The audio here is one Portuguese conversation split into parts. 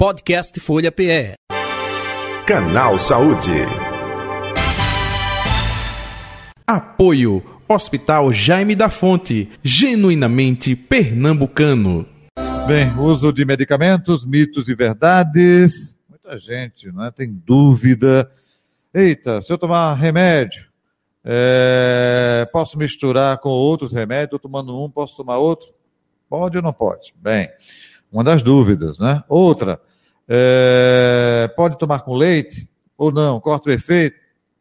Podcast Folha PE. Canal Saúde. Apoio Hospital Jaime da Fonte, genuinamente pernambucano. Bem, uso de medicamentos, mitos e verdades. Muita gente né, tem dúvida. Eita, se eu tomar remédio, é, posso misturar com outros remédios? Estou tomando um, posso tomar outro? Pode ou não pode? Bem, uma das dúvidas, né? Outra, é, pode tomar com leite ou não? Corta o efeito?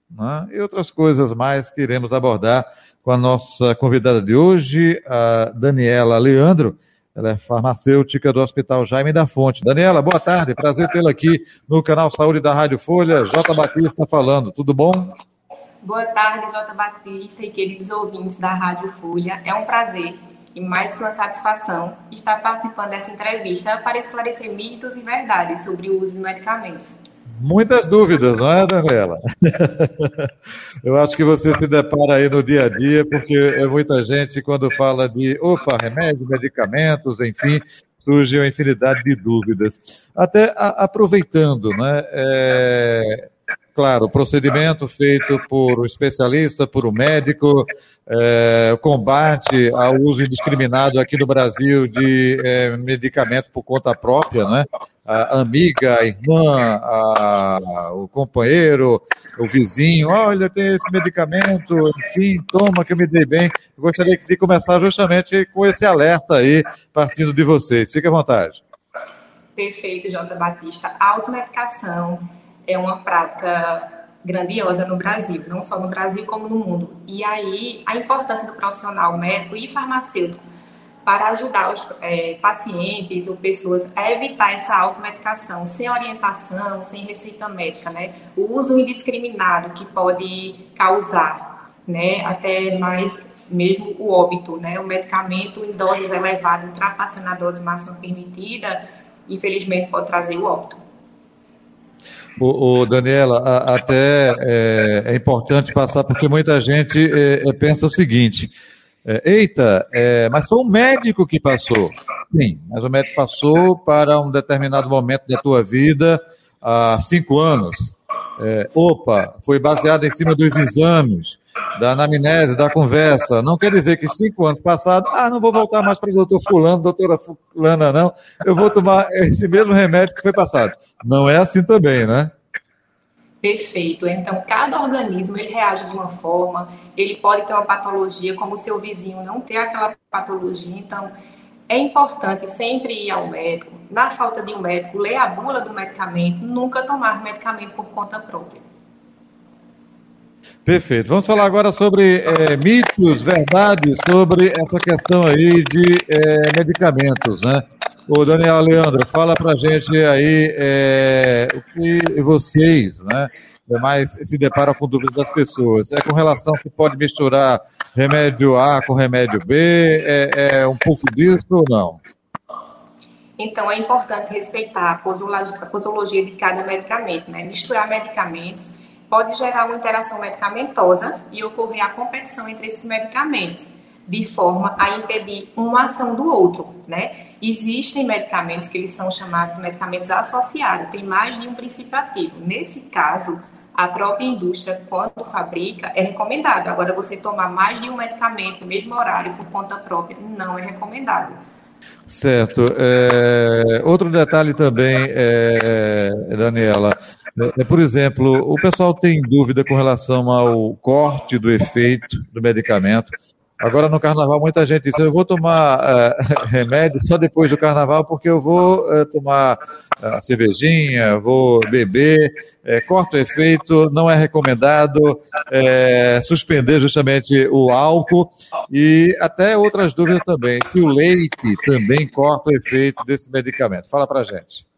Né? E outras coisas mais que iremos abordar com a nossa convidada de hoje, a Daniela Leandro. Ela é farmacêutica do Hospital Jaime da Fonte. Daniela, boa tarde. Prazer tê-la aqui no canal Saúde da Rádio Folha. J. Batista falando. Tudo bom? Boa tarde, J. Batista e queridos ouvintes da Rádio Folha. É um prazer e mais que uma satisfação estar participando dessa entrevista para esclarecer mitos e verdades sobre o uso de medicamentos. Muitas dúvidas, não é, Daniela? Eu acho que você se depara aí no dia a dia, porque é muita gente, quando fala de, opa, remédio, medicamentos, enfim, surge uma infinidade de dúvidas. Até a, aproveitando, né? É, claro, procedimento feito por um especialista, por um médico, é, combate ao uso indiscriminado aqui no Brasil de é, medicamentos por conta própria, né? A amiga, a irmã, a, o companheiro, o vizinho, olha, tem esse medicamento, enfim, toma que eu me dei bem. Eu gostaria de começar justamente com esse alerta aí, partindo de vocês. Fique à vontade. Perfeito, Jota Batista. A automedicação é uma prática grandiosa no Brasil, não só no Brasil como no mundo. E aí a importância do profissional médico e farmacêutico para ajudar os é, pacientes ou pessoas a evitar essa automedicação sem orientação, sem receita médica, né? O uso indiscriminado que pode causar, né, até mais mesmo o óbito, né? O medicamento em doses elevadas, ultrapassando a dose máxima permitida, infelizmente pode trazer o óbito. O, o Daniela, a, até é, é, importante passar porque muita gente é, é pensa o seguinte: é, eita, é, mas foi um médico que passou. Sim, mas o médico passou para um determinado momento da tua vida há cinco anos. opa, foi baseado em cima dos exames, da anamnese, da conversa. Não quer dizer que cinco anos passados, ah, não vou voltar mais para o doutor Fulano, doutora Fulana, não. Eu vou tomar esse mesmo remédio que foi passado. Não é assim também, né? Perfeito. Então, cada organismo ele reage de uma forma, ele pode ter uma patologia, como o seu vizinho não ter aquela patologia. Então, é importante sempre ir ao médico. Na falta de um médico, ler a bula do medicamento, nunca tomar medicamento por conta própria. Perfeito. Vamos falar agora sobre é, mitos, verdades sobre essa questão aí de é, medicamentos, né? O Daniel Leandro, fala pra gente aí é, o que vocês, né, mais se deparam com dúvidas das pessoas. É com relação se pode misturar remédio A com remédio B, é, é um pouco disso ou não? Então, é importante respeitar a posologia de cada medicamento, né? Misturar medicamentos pode gerar uma interação medicamentosa e ocorrer a competição entre esses medicamentos, de forma a impedir uma ação do outro, né? Existem medicamentos que eles são chamados medicamentos associados, tem mais de um princípio ativo. Nesse caso, a própria indústria, quando fabrica, é recomendado. Agora, você tomar mais de um medicamento no mesmo horário por conta própria, não é recomendado. Certo. É, outro detalhe também, é, Daniela, é, por exemplo, o pessoal tem dúvida com relação ao corte do efeito do medicamento. Agora no carnaval muita gente diz, eu vou tomar uh, remédio só depois do carnaval porque eu vou uh, tomar uh, cervejinha, vou beber, corta o efeito, não é recomendado suspender justamente o álcool e até outras dúvidas também, se o leite também corta o efeito desse medicamento. Fala pra gente.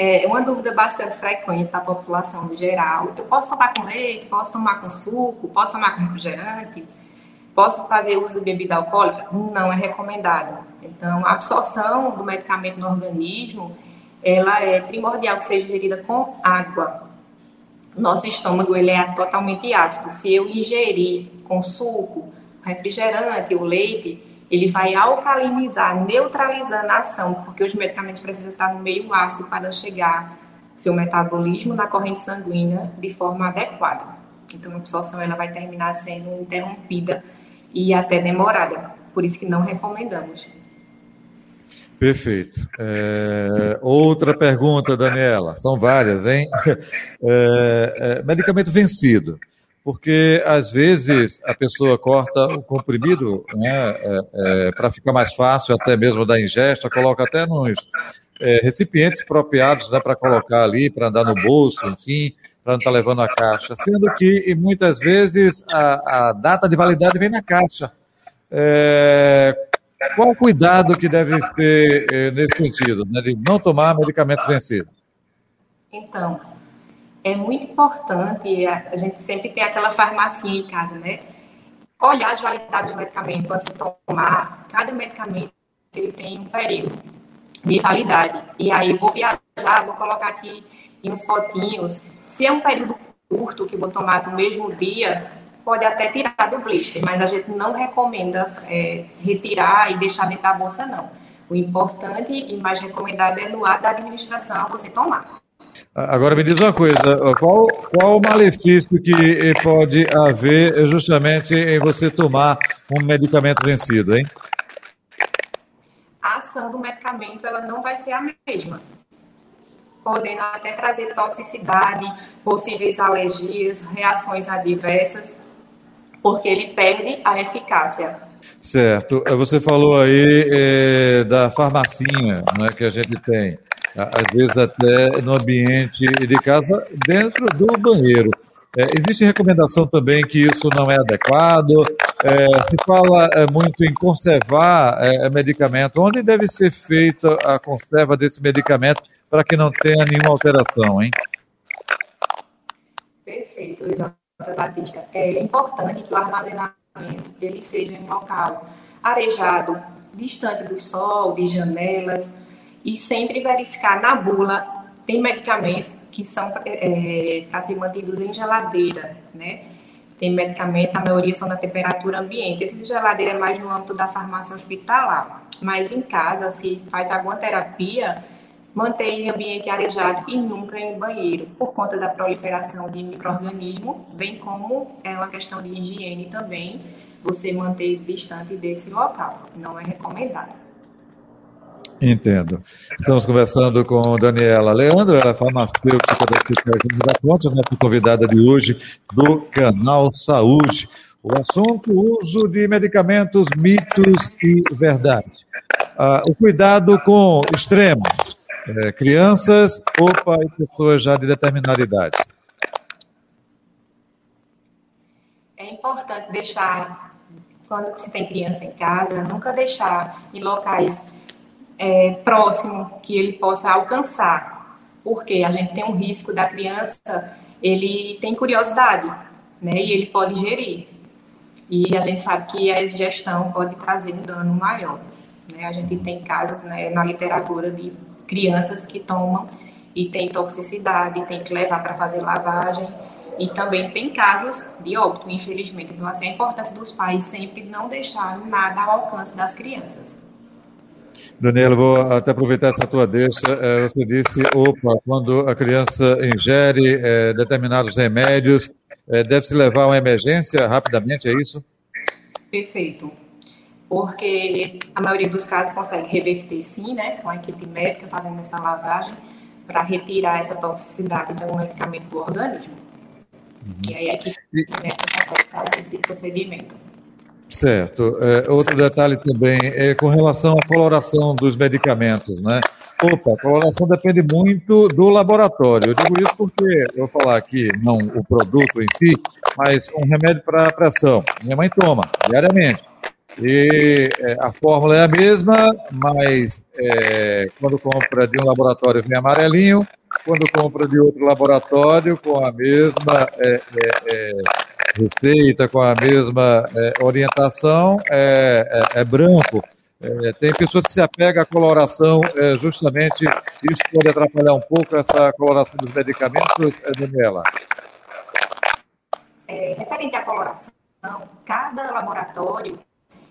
É uma dúvida bastante frequente da população no geral. Eu posso tomar com leite, posso tomar com suco, posso tomar com refrigerante? Posso fazer uso de bebida alcoólica? Não é recomendado. Então, a absorção do medicamento no organismo, ela é primordial que seja gerida com água. Nosso estômago ele é totalmente ácido. Se eu ingerir com suco, refrigerante ou leite, ele vai alcalinizar, neutralizando a ação, porque os medicamentos precisam estar no meio ácido para chegar seu metabolismo na corrente sanguínea de forma adequada. Então, a absorção ela vai terminar sendo interrompida e até demorada. Por isso que não recomendamos. Perfeito. É, outra pergunta, Daniela. São várias, hein? É, é, medicamento vencido. Porque, às vezes, a pessoa corta o comprimido né, é, é, para ficar mais fácil, até mesmo da ingesta, coloca até nos é, recipientes apropriados né, para colocar ali, para andar no bolso, enfim, para não estar tá levando a caixa. Sendo que, muitas vezes, a, a data de validade vem na caixa. É, qual o cuidado que deve ser eh, nesse sentido, né, de não tomar medicamentos vencidos? Então, é muito importante, a, gente sempre tem aquela farmacinha em casa, né? Olhar as validades do medicamento antes de tomar. Cada medicamento ele tem um período de validade. E aí eu vou viajar, vou colocar aqui em uns potinhos. Se é um período curto que vou tomar no mesmo dia, pode até tirar do blister, mas a gente não recomenda é, retirar e deixar dentro da bolsa, não. O importante e mais recomendado é no ato da administração você tomar. Agora me diz uma coisa, qual, qual o malefício que pode haver justamente em você tomar um medicamento vencido, hein? A ação do medicamento ela não vai ser a mesma, podendo até trazer toxicidade, possíveis alergias, reações adversas porque ele perde a eficácia. Certo. Eh, você falou aí é, da farmacinha né, que a gente tem, às vezes até no ambiente de casa, dentro do banheiro. É, existe recomendação também que isso não é adequado. É, se fala muito em conservar medicamento. Onde deve ser feita a conserva desse medicamento para que não tenha nenhuma alteração, hein? Perfeito, Batista, é importante que o armazenamento ele seja em local arejado, distante do sol, de janelas, e sempre verificar na bula, tem medicamentos que são é, para ser mantidos em geladeira, né? Tem medicamento, a maioria são na temperatura ambiente. Esse de geladeira é mais no âmbito da farmácia hospitalar. Mas em casa, se faz alguma terapia, manter em ambiente arejado e nunca em banheiro, por conta da proliferação de micro-organismos, bem como é uma questão de higiene também, você manter distante desse local. Não é recomendado. Entendo. Estamos conversando com Daniela Leandro, ela é farmacêutica da Cidade da Ponte, nossa convidada de hoje do Canal Saúde. O assunto, uso de medicamentos, mitos e verdade. Ah, o cuidado com extremos, é, crianças ou para pessoas já de determinada idade? É importante deixar, quando se tem criança em casa, nunca deixar em locais é, próximos que ele possa alcançar, porque a gente tem um risco da criança, ele tem curiosidade, né, e ele pode gerir. E a gente sabe que a ingestão pode trazer um dano maior. Né? A gente tem casos né, na literatura de crianças que tomam e tem toxicidade, tem que levar para fazer lavagem. E também tem casos de óbito, infelizmente. Então, assim, a importância dos pais sempre não deixar nada ao alcance das crianças. Daniela, vou até aproveitar essa tua deixa. É, você disse, opa, quando a criança ingere é, determinados remédios, é, deve-se levar a uma emergência rapidamente, é isso? Perfeito porque a maioria dos casos consegue reverter sim, né, com a equipe médica fazendo essa lavagem para retirar essa toxicidade do medicamento do organismo. Uhum. E aí a equipe médica consegue fazer esse procedimento. Certo. É, outro detalhe também é com relação à coloração dos medicamentos, né? Opa, a coloração depende muito do laboratório. Eu digo isso porque, eu vou falar aqui, não o produto em si, mas um remédio para pressão. Minha mãe toma diariamente. E é, a fórmula é a mesma, mas é, quando compra de um laboratório vem amarelinho, quando compra de outro laboratório com a mesma é, é, é receita, com a mesma é, orientação, é, branco. tem pessoas que se apegam à coloração, justamente isso pode atrapalhar um pouco essa coloração dos medicamentos, Daniela? referente à coloração, cada laboratório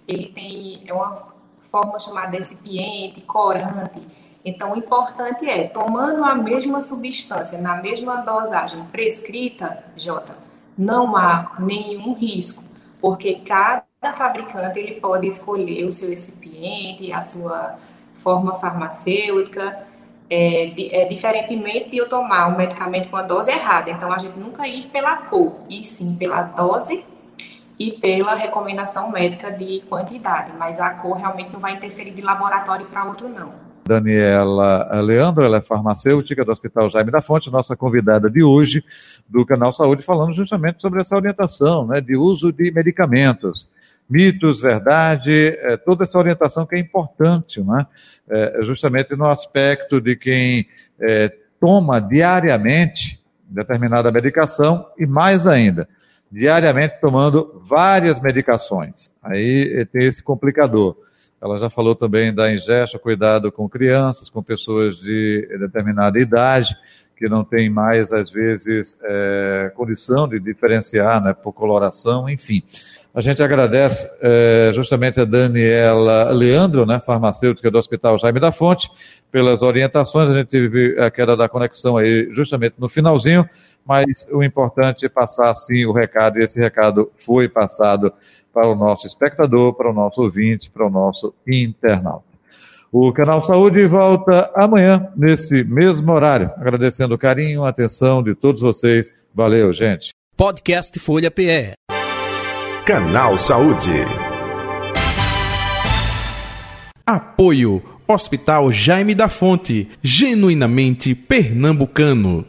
ele tem é uma forma chamada recipiente, corante. Então, o importante é, tomando a mesma substância, na mesma dosagem prescrita, Jota, não há nenhum risco, porque cada fabricante ele pode escolher o seu recipiente, a sua forma farmacêutica, é, é, diferentemente de eu tomar um medicamento com a dose errada. Então, a gente nunca ir pela cor, e sim pela dose e pela recomendação médica de quantidade, mas a cor realmente não vai interferir de laboratório para outro, não. Daniela Leandro, ela é farmacêutica do Hospital Jaime da Fonte, nossa convidada de hoje do Canal Saúde, falando justamente sobre essa orientação né, de uso de medicamentos. Mitos, verdade, é, toda essa orientação que é importante, né, é, justamente no aspecto de quem é, toma diariamente determinada medicação e mais ainda, diariamente tomando várias medicações. Aí tem esse complicador. Ela já falou também da ingesta, cuidado com crianças, com pessoas de determinada idade, que não tem mais, às vezes, é, condição de diferenciar né, por coloração, enfim. A gente agradece é, justamente a Daniela Leandro, né, farmacêutica do Hospital Jaime da Fonte, pelas orientações. A gente teve a queda da conexão aí justamente no finalzinho, mas o importante é passar, sim, o recado, e esse recado foi passado para o nosso espectador, para o nosso ouvinte, para o nosso internauta. O Canal Saúde volta amanhã, nesse mesmo horário. Agradecendo o carinho, a atenção de todos vocês. Valeu, gente. Podcast Folha PE. Canal Saúde. Apoio Hospital Jaime da Fonte, genuinamente pernambucano.